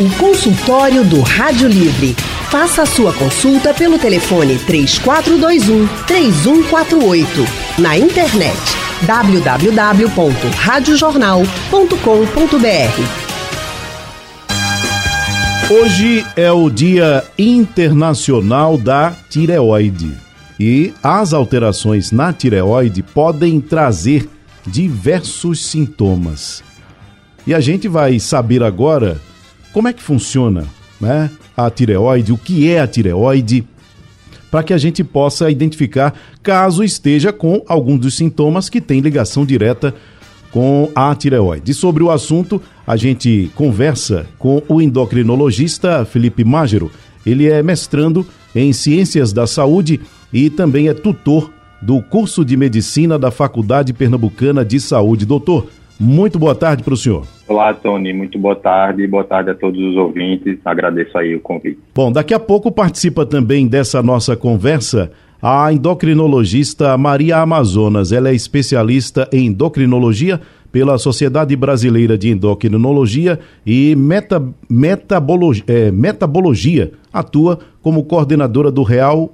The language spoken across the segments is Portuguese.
O consultório do Rádio Livre. Faça a sua consulta pelo telefone 3421 3148. Na internet www.radiojornal.com.br. Hoje é o Dia Internacional da Tireoide. E as alterações na tireoide podem trazer diversos sintomas. E a gente vai saber agora como é que funciona né, a tireoide, o que é a tireoide, para que a gente possa identificar caso esteja com algum dos sintomas que tem ligação direta com a tireoide. E sobre o assunto, a gente conversa com o endocrinologista Felipe Mágero. Ele é mestrando em Ciências da Saúde e também é tutor do curso de Medicina da Faculdade Pernambucana de Saúde. Doutor, muito boa tarde para o senhor. Olá, Tony. Muito boa tarde. Boa tarde a todos os ouvintes. Agradeço aí o convite. Bom, daqui a pouco participa também dessa nossa conversa a endocrinologista Maria Amazonas. Ela é especialista em endocrinologia pela Sociedade Brasileira de Endocrinologia e meta, metabologia, é, metabologia. Atua como coordenadora do Real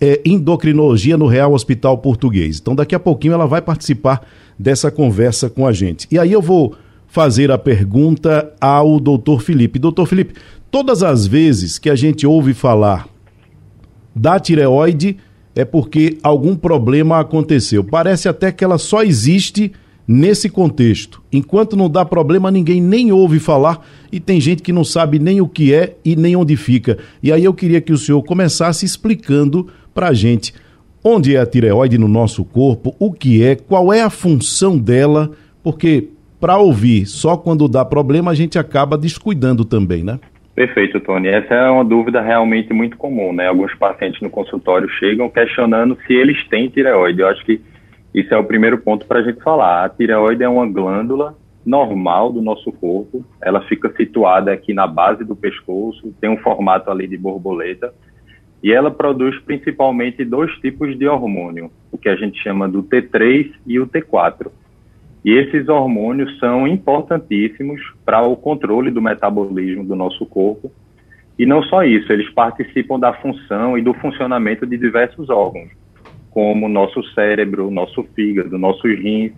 é, Endocrinologia no Real Hospital Português. Então, daqui a pouquinho ela vai participar dessa conversa com a gente. E aí eu vou fazer a pergunta ao doutor Felipe. Doutor Felipe, todas as vezes que a gente ouve falar da tireoide é porque algum problema aconteceu. Parece até que ela só existe nesse contexto. Enquanto não dá problema, ninguém nem ouve falar e tem gente que não sabe nem o que é e nem onde fica. E aí eu queria que o senhor começasse explicando para a gente onde é a tireoide no nosso corpo, o que é, qual é a função dela, porque para ouvir só quando dá problema, a gente acaba descuidando também, né? Perfeito, Tony. Essa é uma dúvida realmente muito comum, né? Alguns pacientes no consultório chegam questionando se eles têm tireoide. Eu acho que isso é o primeiro ponto para a gente falar. A tireoide é uma glândula normal do nosso corpo. Ela fica situada aqui na base do pescoço, tem um formato ali de borboleta. E ela produz principalmente dois tipos de hormônio, o que a gente chama do T3 e o T4. E esses hormônios são importantíssimos para o controle do metabolismo do nosso corpo. E não só isso, eles participam da função e do funcionamento de diversos órgãos, como o nosso cérebro, nosso fígado, nossos rins.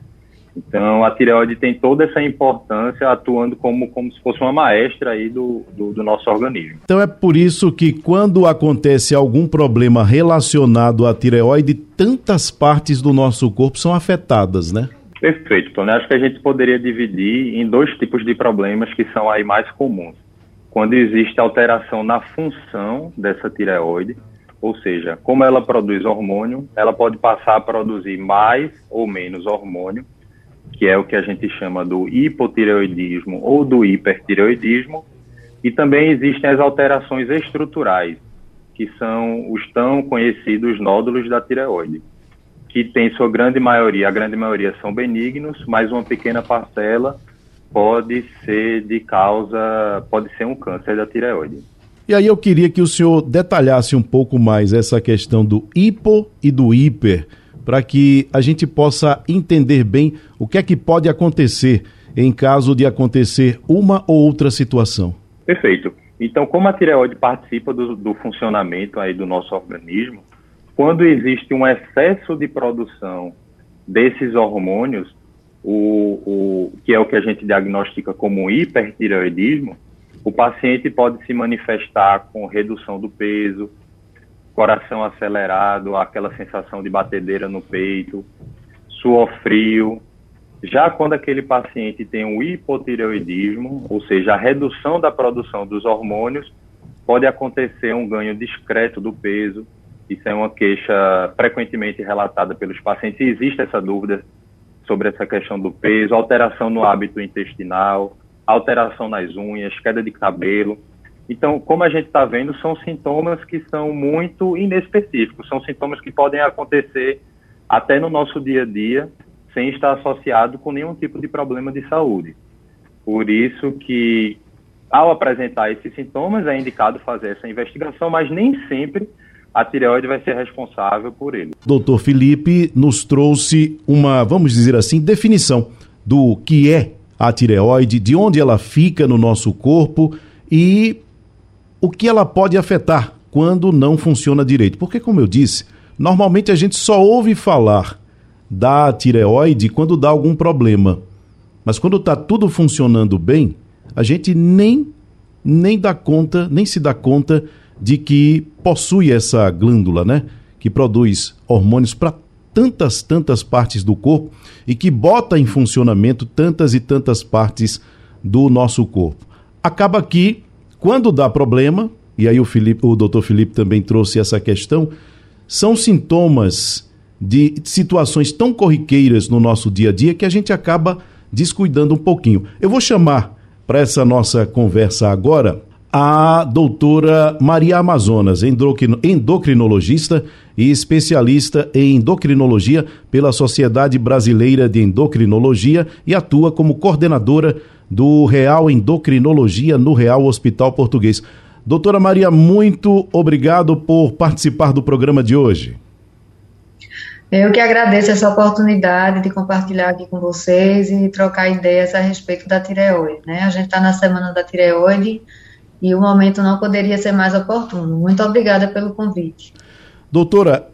Então, a tireoide tem toda essa importância atuando como, como se fosse uma maestra aí do, do, do nosso organismo. Então, é por isso que quando acontece algum problema relacionado à tireoide, tantas partes do nosso corpo são afetadas, né? Perfeito, Tony. Acho que a gente poderia dividir em dois tipos de problemas que são aí mais comuns. Quando existe alteração na função dessa tireoide, ou seja, como ela produz hormônio, ela pode passar a produzir mais ou menos hormônio, que é o que a gente chama do hipotireoidismo ou do hipertireoidismo, e também existem as alterações estruturais, que são os tão conhecidos nódulos da tireoide que tem sua grande maioria, a grande maioria são benignos, mas uma pequena parcela pode ser de causa, pode ser um câncer da tireoide. E aí eu queria que o senhor detalhasse um pouco mais essa questão do hipo e do hiper, para que a gente possa entender bem o que é que pode acontecer em caso de acontecer uma ou outra situação. Perfeito. Então, como a tireoide participa do, do funcionamento aí do nosso organismo, quando existe um excesso de produção desses hormônios, o, o, que é o que a gente diagnostica como hipertireoidismo, o paciente pode se manifestar com redução do peso, coração acelerado, aquela sensação de batedeira no peito, suor frio. Já quando aquele paciente tem um hipotireoidismo, ou seja, a redução da produção dos hormônios, pode acontecer um ganho discreto do peso, isso é uma queixa frequentemente relatada pelos pacientes. existe essa dúvida sobre essa questão do peso, alteração no hábito intestinal, alteração nas unhas, queda de cabelo. Então, como a gente está vendo, são sintomas que são muito inespecíficos, são sintomas que podem acontecer até no nosso dia a dia, sem estar associado com nenhum tipo de problema de saúde. Por isso que, ao apresentar esses sintomas, é indicado fazer essa investigação, mas nem sempre a tireoide vai ser responsável por ele. Doutor Felipe nos trouxe uma, vamos dizer assim, definição do que é a tireoide, de onde ela fica no nosso corpo e o que ela pode afetar quando não funciona direito. Porque, como eu disse, normalmente a gente só ouve falar da tireoide quando dá algum problema. Mas quando está tudo funcionando bem, a gente nem, nem dá conta, nem se dá conta de que possui essa glândula, né? Que produz hormônios para tantas, tantas partes do corpo e que bota em funcionamento tantas e tantas partes do nosso corpo. Acaba que, quando dá problema, e aí o, Felipe, o doutor Felipe também trouxe essa questão, são sintomas de situações tão corriqueiras no nosso dia a dia que a gente acaba descuidando um pouquinho. Eu vou chamar para essa nossa conversa agora a doutora Maria Amazonas, endocrinologista e especialista em endocrinologia pela Sociedade Brasileira de Endocrinologia e atua como coordenadora do Real Endocrinologia no Real Hospital Português. Doutora Maria, muito obrigado por participar do programa de hoje. Eu que agradeço essa oportunidade de compartilhar aqui com vocês e trocar ideias a respeito da tireoide. Né? A gente está na semana da tireoide e o momento não poderia ser mais oportuno. Muito obrigada pelo convite. Doutora,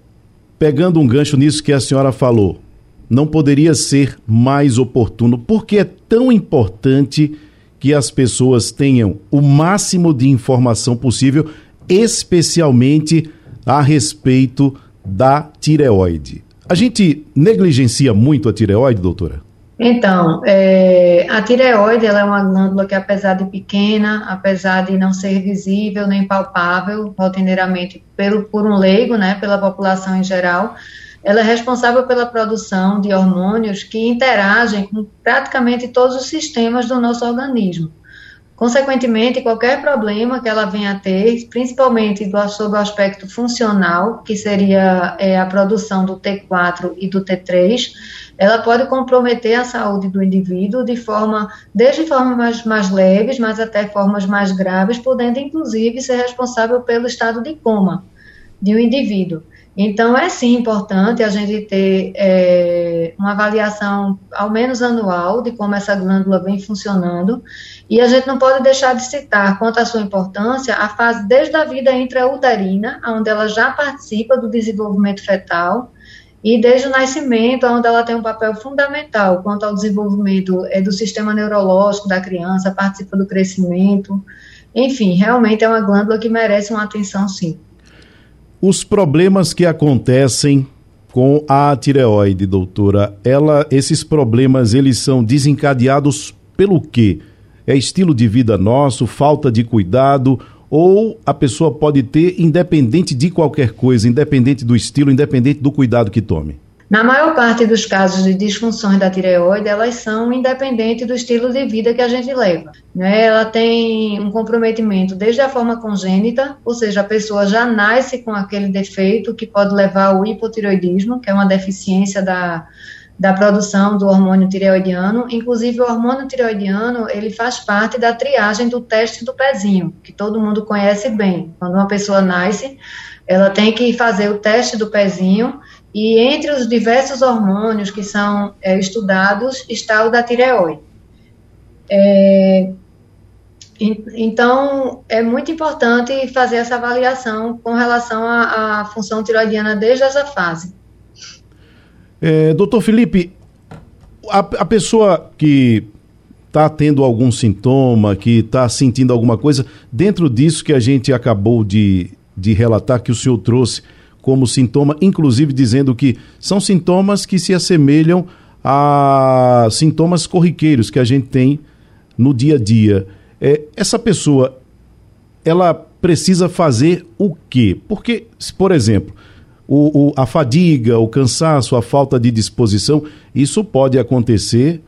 pegando um gancho nisso que a senhora falou, não poderia ser mais oportuno. Por que é tão importante que as pessoas tenham o máximo de informação possível, especialmente a respeito da tireoide? A gente negligencia muito a tireoide, doutora? Então, é, a tireoide ela é uma glândula que, apesar de pequena, apesar de não ser visível nem palpável rotineiramente pelo, por um leigo, né, pela população em geral, ela é responsável pela produção de hormônios que interagem com praticamente todos os sistemas do nosso organismo. Consequentemente, qualquer problema que ela venha a ter, principalmente do, sob o aspecto funcional, que seria é, a produção do T4 e do T3, ela pode comprometer a saúde do indivíduo de forma, desde formas mais leves, mas até formas mais graves, podendo inclusive ser responsável pelo estado de coma de um indivíduo. Então, é sim importante a gente ter é, uma avaliação, ao menos anual, de como essa glândula vem funcionando. E a gente não pode deixar de citar, quanto à sua importância, a fase desde a vida intrauterina, onde ela já participa do desenvolvimento fetal, e desde o nascimento, onde ela tem um papel fundamental quanto ao desenvolvimento é, do sistema neurológico da criança, participa do crescimento. Enfim, realmente é uma glândula que merece uma atenção, sim os problemas que acontecem com a tireoide, doutora, ela, esses problemas eles são desencadeados pelo quê? É estilo de vida nosso, falta de cuidado ou a pessoa pode ter independente de qualquer coisa, independente do estilo, independente do cuidado que tome? Na maior parte dos casos de disfunções da tireoide, elas são independentes do estilo de vida que a gente leva. Né? Ela tem um comprometimento desde a forma congênita, ou seja, a pessoa já nasce com aquele defeito que pode levar ao hipotireoidismo, que é uma deficiência da, da produção do hormônio tireoidiano. Inclusive, o hormônio tireoidiano, ele faz parte da triagem do teste do pezinho, que todo mundo conhece bem. Quando uma pessoa nasce, ela tem que fazer o teste do pezinho e entre os diversos hormônios que são é, estudados está o da tireoide. É, então, é muito importante fazer essa avaliação com relação à, à função tiroidiana desde essa fase. É, doutor Felipe, a, a pessoa que está tendo algum sintoma, que está sentindo alguma coisa, dentro disso que a gente acabou de, de relatar, que o senhor trouxe, como sintoma, inclusive dizendo que são sintomas que se assemelham a sintomas corriqueiros que a gente tem no dia a dia. É, essa pessoa, ela precisa fazer o quê? Porque, por exemplo, o, o, a fadiga, o cansaço, a falta de disposição, isso pode acontecer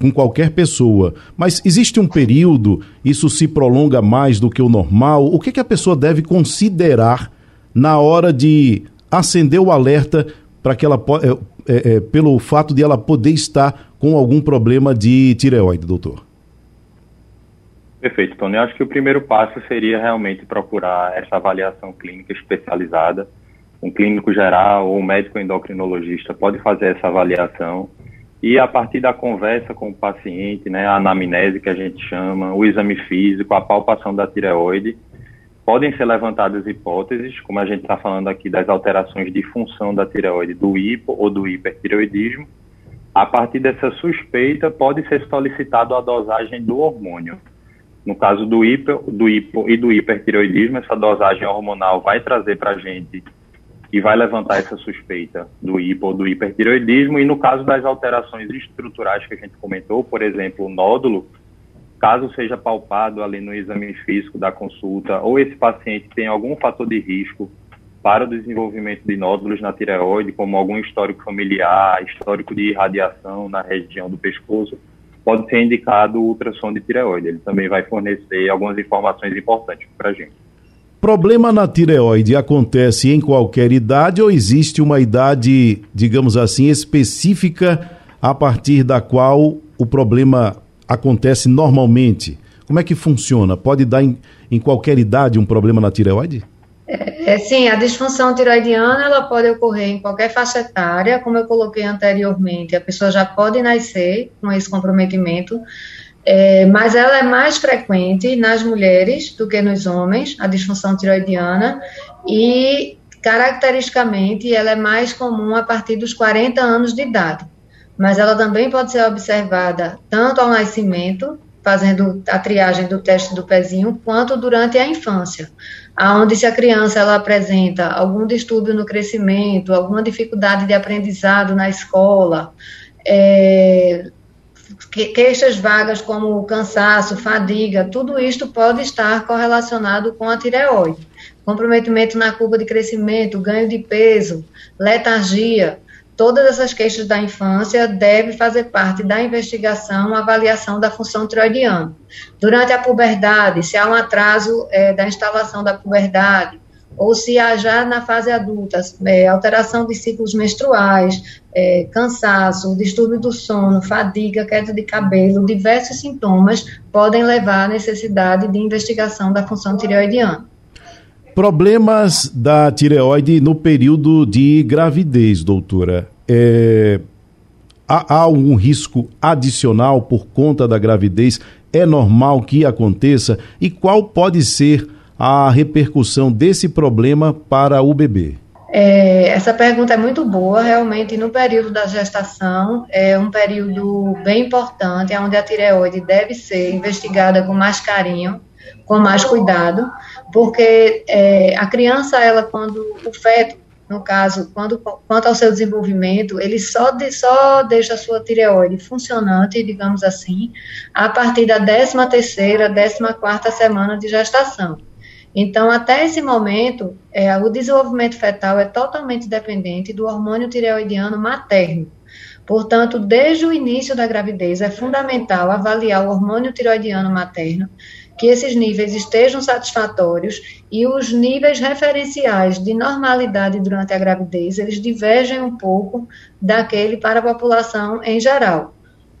com qualquer pessoa. Mas existe um período, isso se prolonga mais do que o normal. O que, que a pessoa deve considerar na hora de acender o alerta para que ela é, é, é, pelo fato de ela poder estar com algum problema de tireoide, doutor? Perfeito, Tony. Acho que o primeiro passo seria realmente procurar essa avaliação clínica especializada. Um clínico geral ou um médico endocrinologista pode fazer essa avaliação e a partir da conversa com o paciente, né, a anamnese que a gente chama, o exame físico, a palpação da tireoide, podem ser levantadas hipóteses, como a gente está falando aqui das alterações de função da tireoide, do hipo ou do hipertireoidismo. A partir dessa suspeita, pode ser solicitado a dosagem do hormônio. No caso do hipo, do hipo e do hipertireoidismo, essa dosagem hormonal vai trazer para a gente e vai levantar essa suspeita do hipo ou do hipertireoidismo. E no caso das alterações estruturais que a gente comentou, por exemplo, o nódulo, caso seja palpado ali no exame físico da consulta, ou esse paciente tem algum fator de risco para o desenvolvimento de nódulos na tireoide, como algum histórico familiar, histórico de irradiação na região do pescoço, pode ser indicado o ultrassom de tireoide. Ele também vai fornecer algumas informações importantes para a gente. Problema na tireoide acontece em qualquer idade ou existe uma idade, digamos assim, específica a partir da qual o problema acontece normalmente? Como é que funciona? Pode dar em, em qualquer idade um problema na tireoide? É, é, sim, a disfunção tiroidiana ela pode ocorrer em qualquer faixa etária, como eu coloquei anteriormente, a pessoa já pode nascer com esse comprometimento, é, mas ela é mais frequente nas mulheres do que nos homens, a disfunção tiroidiana, e caracteristicamente ela é mais comum a partir dos 40 anos de idade. Mas ela também pode ser observada tanto ao nascimento, fazendo a triagem do teste do pezinho, quanto durante a infância aonde se a criança ela apresenta algum distúrbio no crescimento, alguma dificuldade de aprendizado na escola, é, queixas vagas como cansaço, fadiga, tudo isto pode estar correlacionado com a tireoide. Comprometimento na curva de crescimento, ganho de peso, letargia, Todas essas queixas da infância devem fazer parte da investigação, avaliação da função tiroidiana. Durante a puberdade, se há um atraso é, da instalação da puberdade, ou se há já na fase adulta é, alteração de ciclos menstruais, é, cansaço, distúrbio do sono, fadiga, queda de cabelo, diversos sintomas podem levar à necessidade de investigação da função tireoidiana. Problemas da tireoide no período de gravidez, doutora. É, há, há algum risco adicional por conta da gravidez? É normal que aconteça? E qual pode ser a repercussão desse problema para o bebê? É, essa pergunta é muito boa, realmente no período da gestação é um período bem importante, onde a tireoide deve ser investigada com mais carinho, com mais cuidado, porque é, a criança, ela quando o feto, no caso, quando quanto ao seu desenvolvimento, ele só, de, só deixa a sua tireoide funcionante, digamos assim, a partir da 13 terceira, 14 quarta semana de gestação. Então, até esse momento, é, o desenvolvimento fetal é totalmente dependente do hormônio tireoidiano materno. Portanto, desde o início da gravidez, é fundamental avaliar o hormônio tireoidiano materno que esses níveis estejam satisfatórios e os níveis referenciais de normalidade durante a gravidez, eles divergem um pouco daquele para a população em geral.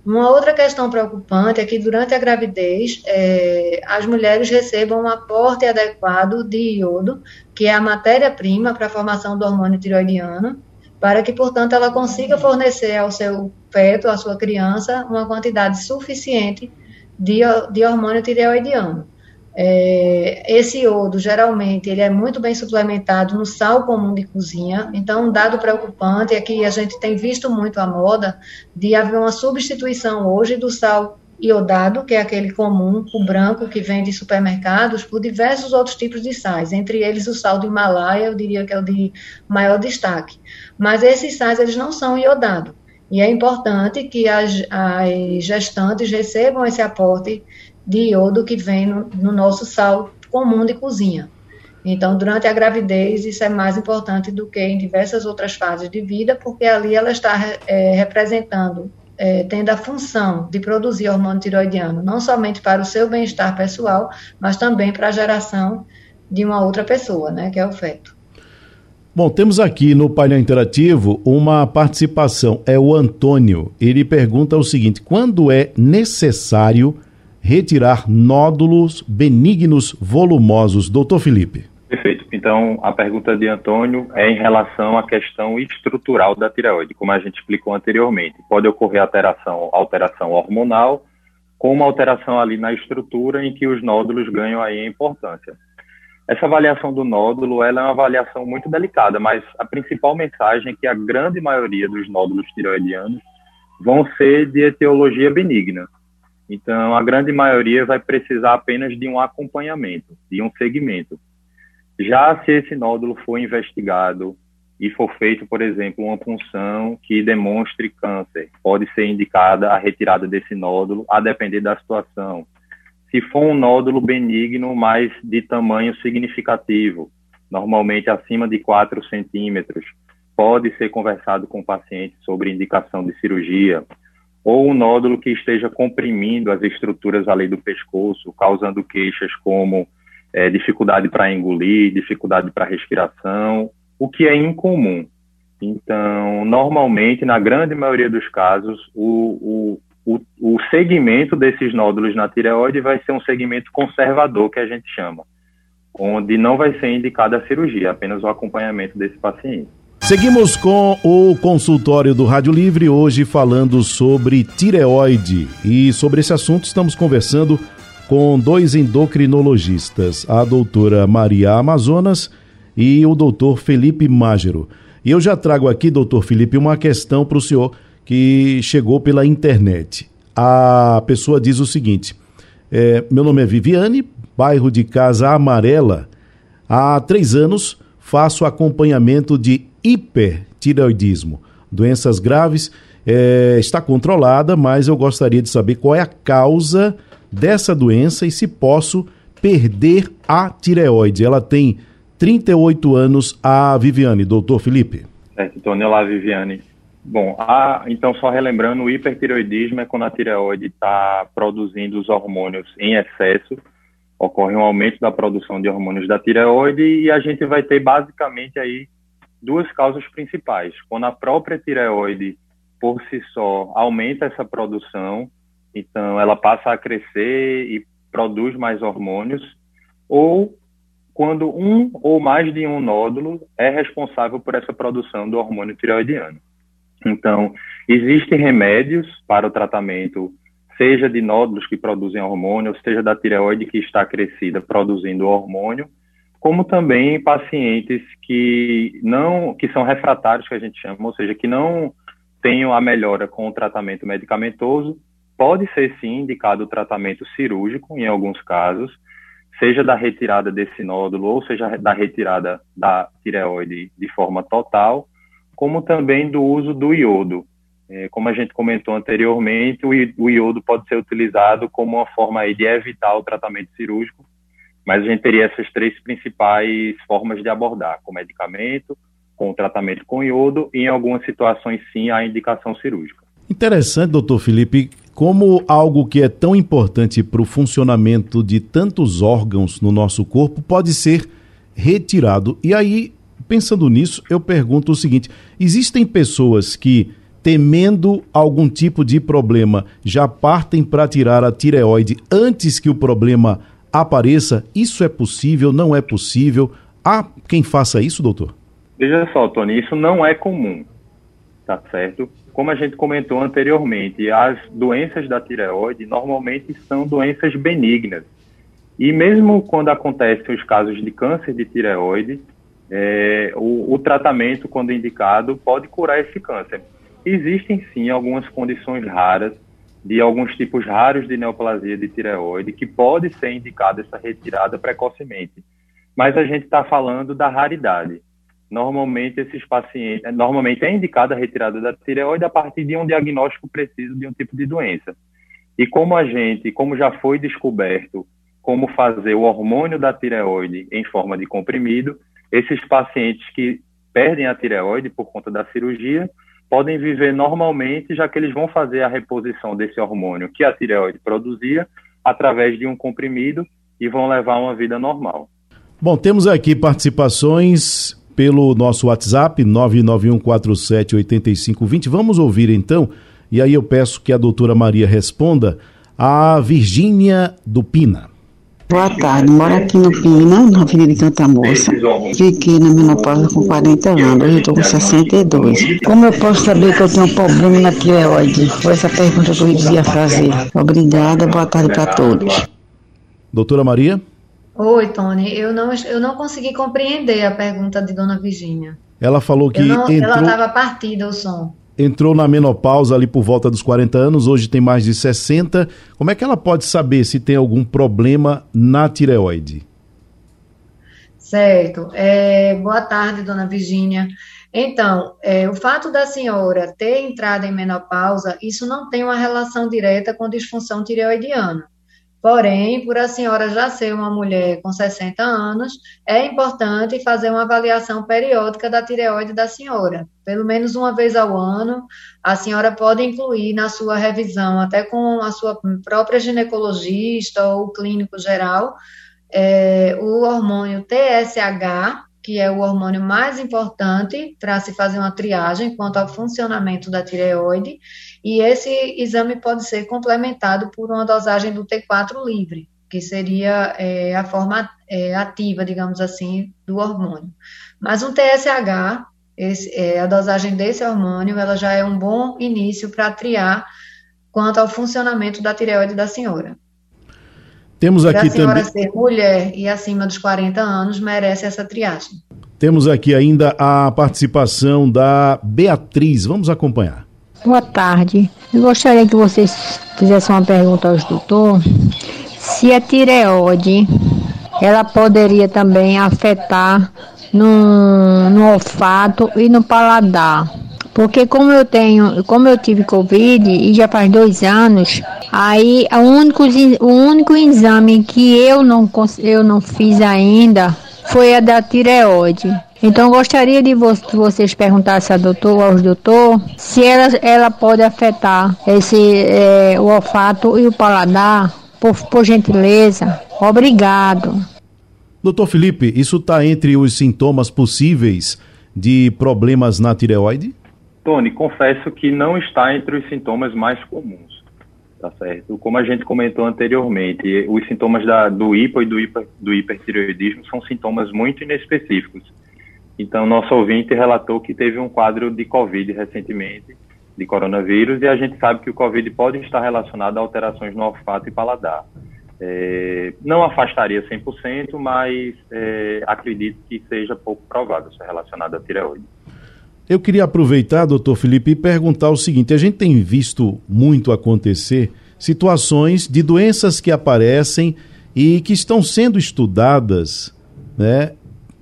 Uma outra questão preocupante é que durante a gravidez é, as mulheres recebam um aporte adequado de iodo, que é a matéria-prima para a formação do hormônio tiroidiano, para que, portanto, ela consiga fornecer ao seu feto, à sua criança, uma quantidade suficiente de, de hormônio tireoidiano. É, esse iodo, geralmente, ele é muito bem suplementado no sal comum de cozinha, então um dado preocupante é que a gente tem visto muito a moda de haver uma substituição hoje do sal iodado, que é aquele comum, o branco que vem de supermercados, por diversos outros tipos de sais, entre eles o sal do Himalaia, eu diria que é o de maior destaque. Mas esses sais, eles não são iodados. E é importante que as, as gestantes recebam esse aporte de iodo que vem no, no nosso sal comum de cozinha. Então, durante a gravidez, isso é mais importante do que em diversas outras fases de vida, porque ali ela está é, representando, é, tendo a função de produzir hormônio tiroidiano, não somente para o seu bem-estar pessoal, mas também para a geração de uma outra pessoa, né, que é o feto. Bom, temos aqui no painel interativo uma participação. É o Antônio. Ele pergunta o seguinte: quando é necessário retirar nódulos benignos volumosos? Doutor Felipe. Perfeito. Então, a pergunta de Antônio é em relação à questão estrutural da tireoide, como a gente explicou anteriormente. Pode ocorrer alteração, alteração hormonal, com uma alteração ali na estrutura em que os nódulos ganham aí a importância. Essa avaliação do nódulo ela é uma avaliação muito delicada, mas a principal mensagem é que a grande maioria dos nódulos tireoidianos vão ser de etiologia benigna. Então, a grande maioria vai precisar apenas de um acompanhamento, de um segmento. Já se esse nódulo for investigado e for feito, por exemplo, uma punção que demonstre câncer, pode ser indicada a retirada desse nódulo, a depender da situação. Se for um nódulo benigno, mas de tamanho significativo, normalmente acima de 4 centímetros, pode ser conversado com o paciente sobre indicação de cirurgia, ou um nódulo que esteja comprimindo as estruturas ali do pescoço, causando queixas como é, dificuldade para engolir, dificuldade para respiração, o que é incomum. Então, normalmente, na grande maioria dos casos, o, o, o, o segmento desses nódulos na tireoide vai ser um segmento conservador, que a gente chama, onde não vai ser indicada a cirurgia, apenas o acompanhamento desse paciente. Seguimos com o consultório do Rádio Livre, hoje falando sobre tireoide. E sobre esse assunto estamos conversando com dois endocrinologistas, a doutora Maria Amazonas e o doutor Felipe Mágero. E eu já trago aqui, doutor Felipe, uma questão para o senhor que chegou pela internet. A pessoa diz o seguinte: é, meu nome é Viviane, bairro de Casa Amarela. Há três anos faço acompanhamento de hipertireoidismo, doenças graves. É, está controlada, mas eu gostaria de saber qual é a causa dessa doença e se posso perder a tireoide. Ela tem 38 anos, a Viviane. Doutor Felipe. É, Tony, olá, Viviane. Bom, a, então só relembrando, o hipertireoidismo é quando a tireoide está produzindo os hormônios em excesso, ocorre um aumento da produção de hormônios da tireoide e a gente vai ter basicamente aí duas causas principais. Quando a própria tireoide, por si só, aumenta essa produção, então ela passa a crescer e produz mais hormônios, ou quando um ou mais de um nódulo é responsável por essa produção do hormônio tireoidiano. Então, existem remédios para o tratamento, seja de nódulos que produzem hormônio, seja da tireoide que está crescida produzindo hormônio, como também pacientes que não que são refratários que a gente chama, ou seja, que não tenham a melhora com o tratamento medicamentoso, pode ser sim indicado o tratamento cirúrgico em alguns casos, seja da retirada desse nódulo ou seja da retirada da tireoide de forma total, como também do uso do iodo. É, como a gente comentou anteriormente, o iodo pode ser utilizado como uma forma de evitar o tratamento cirúrgico mas a gente teria essas três principais formas de abordar, com medicamento, com tratamento com iodo e, em algumas situações, sim, a indicação cirúrgica. Interessante, doutor Felipe, como algo que é tão importante para o funcionamento de tantos órgãos no nosso corpo pode ser retirado. E aí, pensando nisso, eu pergunto o seguinte: existem pessoas que, temendo algum tipo de problema, já partem para tirar a tireoide antes que o problema apareça. Isso é possível? Não é possível? Há quem faça isso, doutor? Veja só, Tony, isso não é comum, tá certo? Como a gente comentou anteriormente, as doenças da tireoide normalmente são doenças benignas. E mesmo quando acontecem os casos de câncer de tireoide, é, o, o, tratamento, quando indicado, pode curar esse câncer. Existem sim algumas condições raras de alguns tipos raros de neoplasia de tireoide, que pode ser indicada essa retirada precocemente. Mas a gente está falando da raridade. Normalmente, esses pacientes, normalmente é indicada a retirada da tireoide a partir de um diagnóstico preciso de um tipo de doença. E como a gente, como já foi descoberto como fazer o hormônio da tireoide em forma de comprimido, esses pacientes que perdem a tireoide por conta da cirurgia podem viver normalmente, já que eles vão fazer a reposição desse hormônio que a tireoide produzia através de um comprimido e vão levar uma vida normal. Bom, temos aqui participações pelo nosso WhatsApp 991478520. Vamos ouvir então, e aí eu peço que a doutora Maria responda a Virgínia do Pina. Boa tarde, moro aqui no Pina, na Avenida de Canta Moça. Fiquei na menopausa com 40 anos, hoje estou com 62. Como eu posso saber que eu tenho um problema na tireoide? Foi essa pergunta que eu ia fazer. Obrigada, boa tarde para todos. Doutora Maria? Oi, Tony. Eu não, eu não consegui compreender a pergunta de Dona Virgínia. Ela falou que não, entrou... Ela estava partida o som entrou na menopausa ali por volta dos 40 anos, hoje tem mais de 60. Como é que ela pode saber se tem algum problema na tireoide? Certo. É, boa tarde, dona Virgínia. Então, é, o fato da senhora ter entrado em menopausa, isso não tem uma relação direta com disfunção tireoidiana. Porém, por a senhora já ser uma mulher com 60 anos, é importante fazer uma avaliação periódica da tireoide da senhora. Pelo menos uma vez ao ano, a senhora pode incluir na sua revisão, até com a sua própria ginecologista ou clínico geral, é, o hormônio TSH, que é o hormônio mais importante para se fazer uma triagem quanto ao funcionamento da tireoide, e esse exame pode ser complementado por uma dosagem do T4 livre, que seria é, a forma é, ativa, digamos assim, do hormônio. Mas um TSH, esse, é, a dosagem desse hormônio, ela já é um bom início para triar quanto ao funcionamento da tireoide da senhora. Temos aqui também. A senhora ser mulher e acima dos 40 anos merece essa triagem. Temos aqui ainda a participação da Beatriz. Vamos acompanhar. Boa tarde. Eu gostaria que vocês fizessem uma pergunta aos doutor se a tireoide ela poderia também afetar no, no olfato e no paladar. Porque como eu tenho, como eu tive Covid e já faz dois anos, aí o único, o único exame que eu não, eu não fiz ainda foi a da tireoide. Então gostaria de vocês perguntassem a doutor, aos doutor, se ela, ela pode afetar esse é, o olfato e o paladar, por, por gentileza. Obrigado. Doutor Felipe, isso está entre os sintomas possíveis de problemas na tireoide? Tony, confesso que não está entre os sintomas mais comuns, tá certo? Como a gente comentou anteriormente, os sintomas da, do hipo e do, hiper, do hipertireoidismo são sintomas muito inespecíficos. Então, nosso ouvinte relatou que teve um quadro de Covid recentemente, de coronavírus, e a gente sabe que o Covid pode estar relacionado a alterações no olfato e paladar. É, não afastaria 100%, mas é, acredito que seja pouco provável ser relacionado à tireoide. Eu queria aproveitar, doutor Felipe, e perguntar o seguinte: a gente tem visto muito acontecer situações de doenças que aparecem e que estão sendo estudadas, né?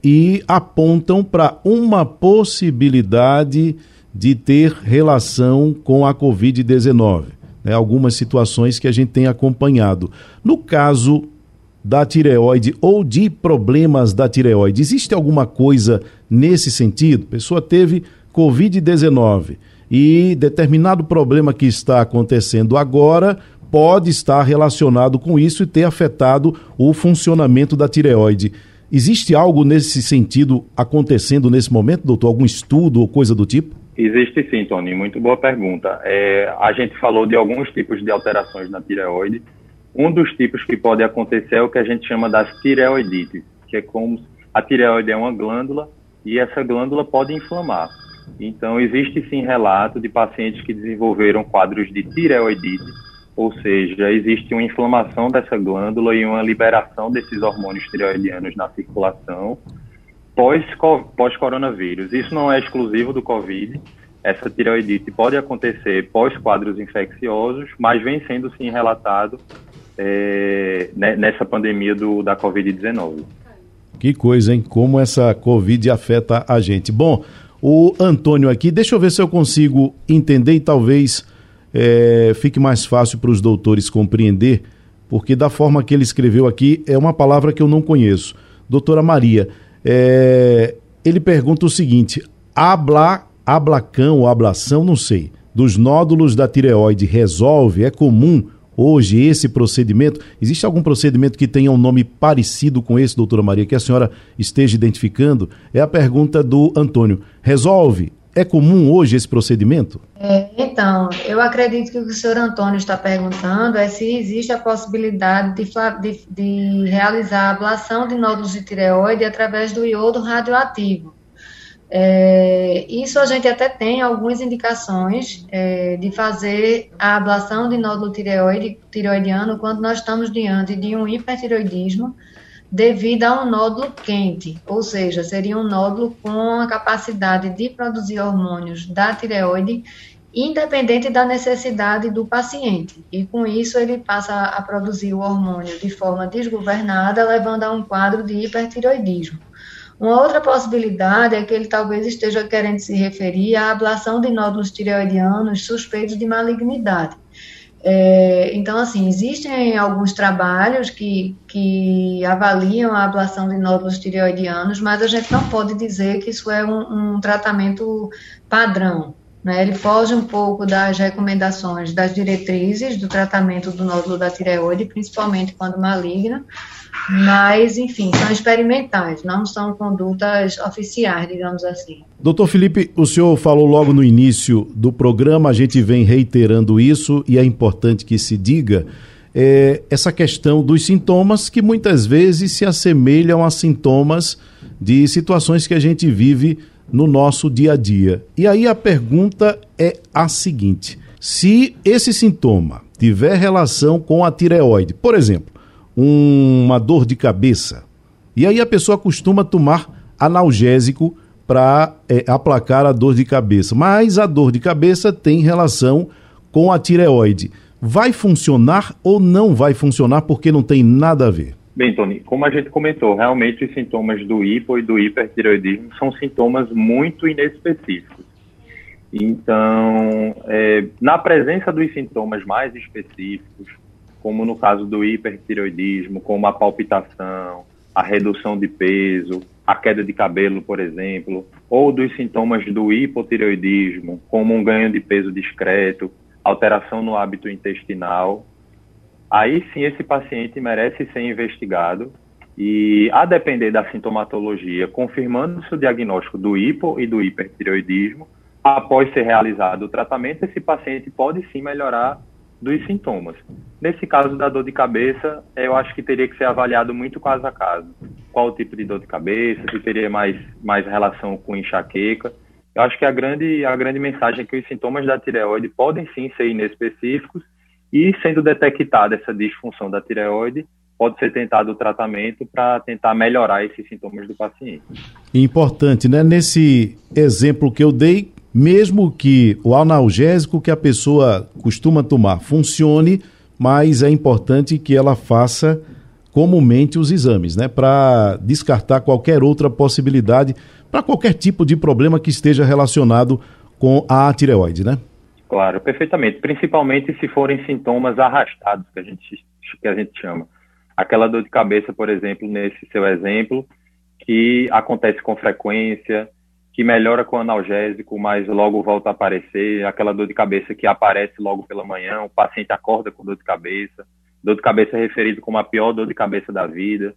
E apontam para uma possibilidade de ter relação com a Covid-19. Né? Algumas situações que a gente tem acompanhado. No caso da tireoide ou de problemas da tireoide. Existe alguma coisa nesse sentido? Pessoa teve Covid-19 e determinado problema que está acontecendo agora pode estar relacionado com isso e ter afetado o funcionamento da tireoide. Existe algo nesse sentido acontecendo nesse momento, doutor? Algum estudo ou coisa do tipo? Existe sim, Tony. Muito boa pergunta. É, a gente falou de alguns tipos de alterações na tireoide um dos tipos que pode acontecer é o que a gente chama das tireoidites, que é como a tireoide é uma glândula e essa glândula pode inflamar. Então, existe sim relato de pacientes que desenvolveram quadros de tireoidite, ou seja, existe uma inflamação dessa glândula e uma liberação desses hormônios tireoidianos na circulação pós-coronavírus. Pós Isso não é exclusivo do Covid. Essa tireoidite pode acontecer pós quadros infecciosos, mas vem sendo sim relatado é, né, nessa pandemia do, da Covid-19. Que coisa, hein? Como essa Covid afeta a gente. Bom, o Antônio aqui, deixa eu ver se eu consigo entender e talvez é, fique mais fácil para os doutores compreender, porque da forma que ele escreveu aqui é uma palavra que eu não conheço. Doutora Maria, é, ele pergunta o seguinte: abla, ablacão ou ablação, não sei, dos nódulos da tireoide resolve? É comum hoje esse procedimento? Existe algum procedimento que tenha um nome parecido com esse, doutora Maria, que a senhora esteja identificando? É a pergunta do Antônio. Resolve É comum hoje esse procedimento? É, então, eu acredito que o que o senhor Antônio está perguntando é se existe a possibilidade de, de, de realizar a ablação de nódulos de tireoide através do iodo radioativo. É, isso a gente até tem algumas indicações é, de fazer a ablação de nódulo tireoide, tireoidiano quando nós estamos diante de um hipertireoidismo devido a um nódulo quente, ou seja, seria um nódulo com a capacidade de produzir hormônios da tireoide independente da necessidade do paciente. E com isso ele passa a produzir o hormônio de forma desgovernada, levando a um quadro de hipertireoidismo. Uma outra possibilidade é que ele talvez esteja querendo se referir à ablação de nódulos tireoidianos suspeitos de malignidade. É, então, assim, existem alguns trabalhos que, que avaliam a ablação de nódulos tireoidianos, mas a gente não pode dizer que isso é um, um tratamento padrão. Né? Ele foge um pouco das recomendações, das diretrizes do tratamento do nódulo da tireoide, principalmente quando maligna, mas, enfim, são experimentais, não são condutas oficiais, digamos assim. Doutor Felipe, o senhor falou logo no início do programa, a gente vem reiterando isso e é importante que se diga. É, essa questão dos sintomas que muitas vezes se assemelham a sintomas de situações que a gente vive no nosso dia a dia. E aí a pergunta é a seguinte: se esse sintoma tiver relação com a tireoide, por exemplo, uma dor de cabeça, e aí a pessoa costuma tomar analgésico para é, aplacar a dor de cabeça, mas a dor de cabeça tem relação com a tireoide. Vai funcionar ou não vai funcionar porque não tem nada a ver? Bem, Tony, como a gente comentou, realmente os sintomas do hipo e do hipertireoidismo são sintomas muito inespecíficos. Então, é, na presença dos sintomas mais específicos, como no caso do hipertireoidismo, como a palpitação, a redução de peso, a queda de cabelo, por exemplo, ou dos sintomas do hipotireoidismo, como um ganho de peso discreto, alteração no hábito intestinal, aí sim esse paciente merece ser investigado e, a depender da sintomatologia, confirmando-se o diagnóstico do hipo e do hipertireoidismo, após ser realizado o tratamento, esse paciente pode sim melhorar dos sintomas. Nesse caso da dor de cabeça, eu acho que teria que ser avaliado muito caso a caso. Qual o tipo de dor de cabeça, se teria mais, mais relação com enxaqueca. Eu acho que a grande, a grande mensagem é que os sintomas da tireoide podem sim ser inespecíficos e sendo detectada essa disfunção da tireoide, pode ser tentado o tratamento para tentar melhorar esses sintomas do paciente. Importante, né? Nesse exemplo que eu dei, mesmo que o analgésico que a pessoa costuma tomar funcione, mas é importante que ela faça comumente os exames, né? Para descartar qualquer outra possibilidade, para qualquer tipo de problema que esteja relacionado com a tireoide, né? Claro, perfeitamente. Principalmente se forem sintomas arrastados, que a gente, que a gente chama. Aquela dor de cabeça, por exemplo, nesse seu exemplo, que acontece com frequência, que melhora com analgésico, mas logo volta a aparecer, aquela dor de cabeça que aparece logo pela manhã, o paciente acorda com dor de cabeça, dor de cabeça é referido como a pior dor de cabeça da vida,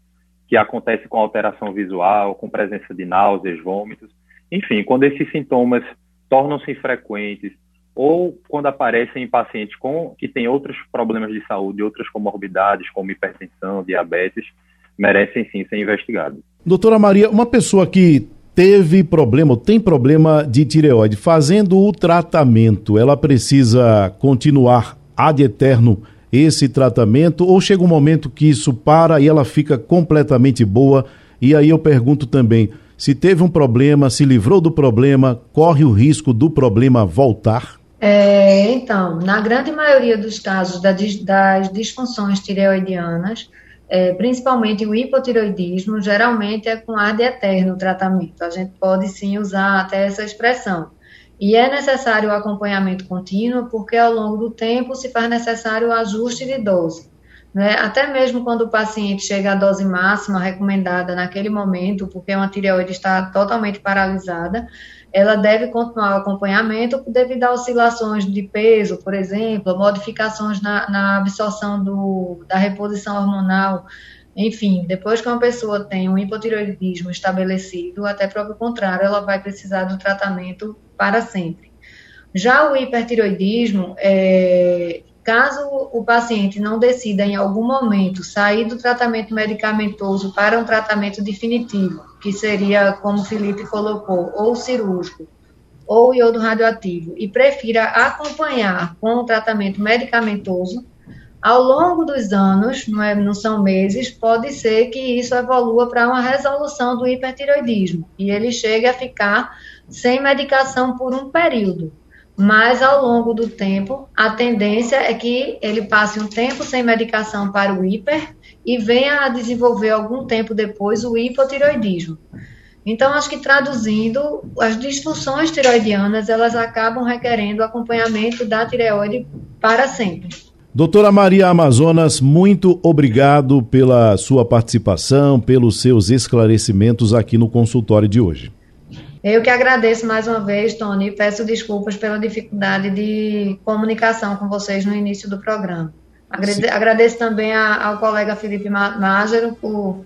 que acontece com alteração visual, com presença de náuseas, vômitos. Enfim, quando esses sintomas tornam-se frequentes, ou quando aparecem em pacientes com, que têm outros problemas de saúde, outras comorbidades, como hipertensão, diabetes, merecem sim ser investigados. Doutora Maria, uma pessoa que teve problema, ou tem problema de tireoide, fazendo o tratamento, ela precisa continuar ad eterno esse tratamento ou chega um momento que isso para e ela fica completamente boa? E aí eu pergunto também, se teve um problema, se livrou do problema, corre o risco do problema voltar? É, então, na grande maioria dos casos das disfunções tireoidianas, é, principalmente o hipotireoidismo, geralmente é com ad eterno o tratamento. A gente pode sim usar até essa expressão. E é necessário o acompanhamento contínuo, porque ao longo do tempo se faz necessário o ajuste de dose. Né? Até mesmo quando o paciente chega à dose máxima recomendada naquele momento, porque uma tireoide está totalmente paralisada, ela deve continuar o acompanhamento devido a oscilações de peso, por exemplo, modificações na, na absorção do, da reposição hormonal. Enfim, depois que uma pessoa tem um hipotireoidismo estabelecido, até próprio contrário, ela vai precisar do tratamento para sempre. Já o hipertiroidismo, é, caso o paciente não decida em algum momento sair do tratamento medicamentoso para um tratamento definitivo, que seria, como Felipe colocou, ou cirúrgico, ou iodo radioativo, e prefira acompanhar com o tratamento medicamentoso, ao longo dos anos, não, é, não são meses, pode ser que isso evolua para uma resolução do hipertiroidismo e ele chegue a ficar sem medicação por um período. Mas ao longo do tempo, a tendência é que ele passe um tempo sem medicação para o hiper e venha a desenvolver algum tempo depois o hipotiroidismo. Então, acho que traduzindo, as disfunções tiroidianas, elas acabam requerendo acompanhamento da tireoide para sempre. Doutora Maria Amazonas, muito obrigado pela sua participação, pelos seus esclarecimentos aqui no consultório de hoje. Eu que agradeço mais uma vez, Tony, e peço desculpas pela dificuldade de comunicação com vocês no início do programa. Agrade agradeço também a, ao colega Felipe Mágero por,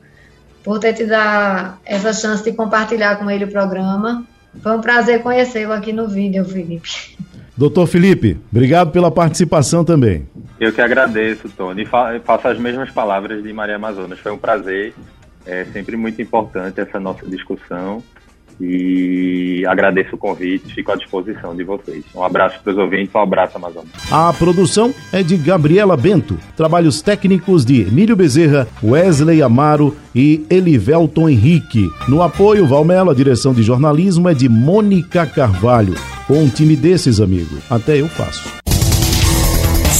por ter te dado essa chance de compartilhar com ele o programa. Foi um prazer conhecê-lo aqui no vídeo, Felipe. Doutor Felipe, obrigado pela participação também. Eu que agradeço, Tony. Faço as mesmas palavras de Maria Amazonas. Foi um prazer. É sempre muito importante essa nossa discussão. E agradeço o convite, fico à disposição de vocês. Um abraço para os ouvintes, um abraço, Amazonas. A produção é de Gabriela Bento. Trabalhos técnicos de Emílio Bezerra, Wesley Amaro e Elivelton Henrique. No apoio, Valmelo, a direção de jornalismo é de Mônica Carvalho. Com um time desses, amigo, até eu faço.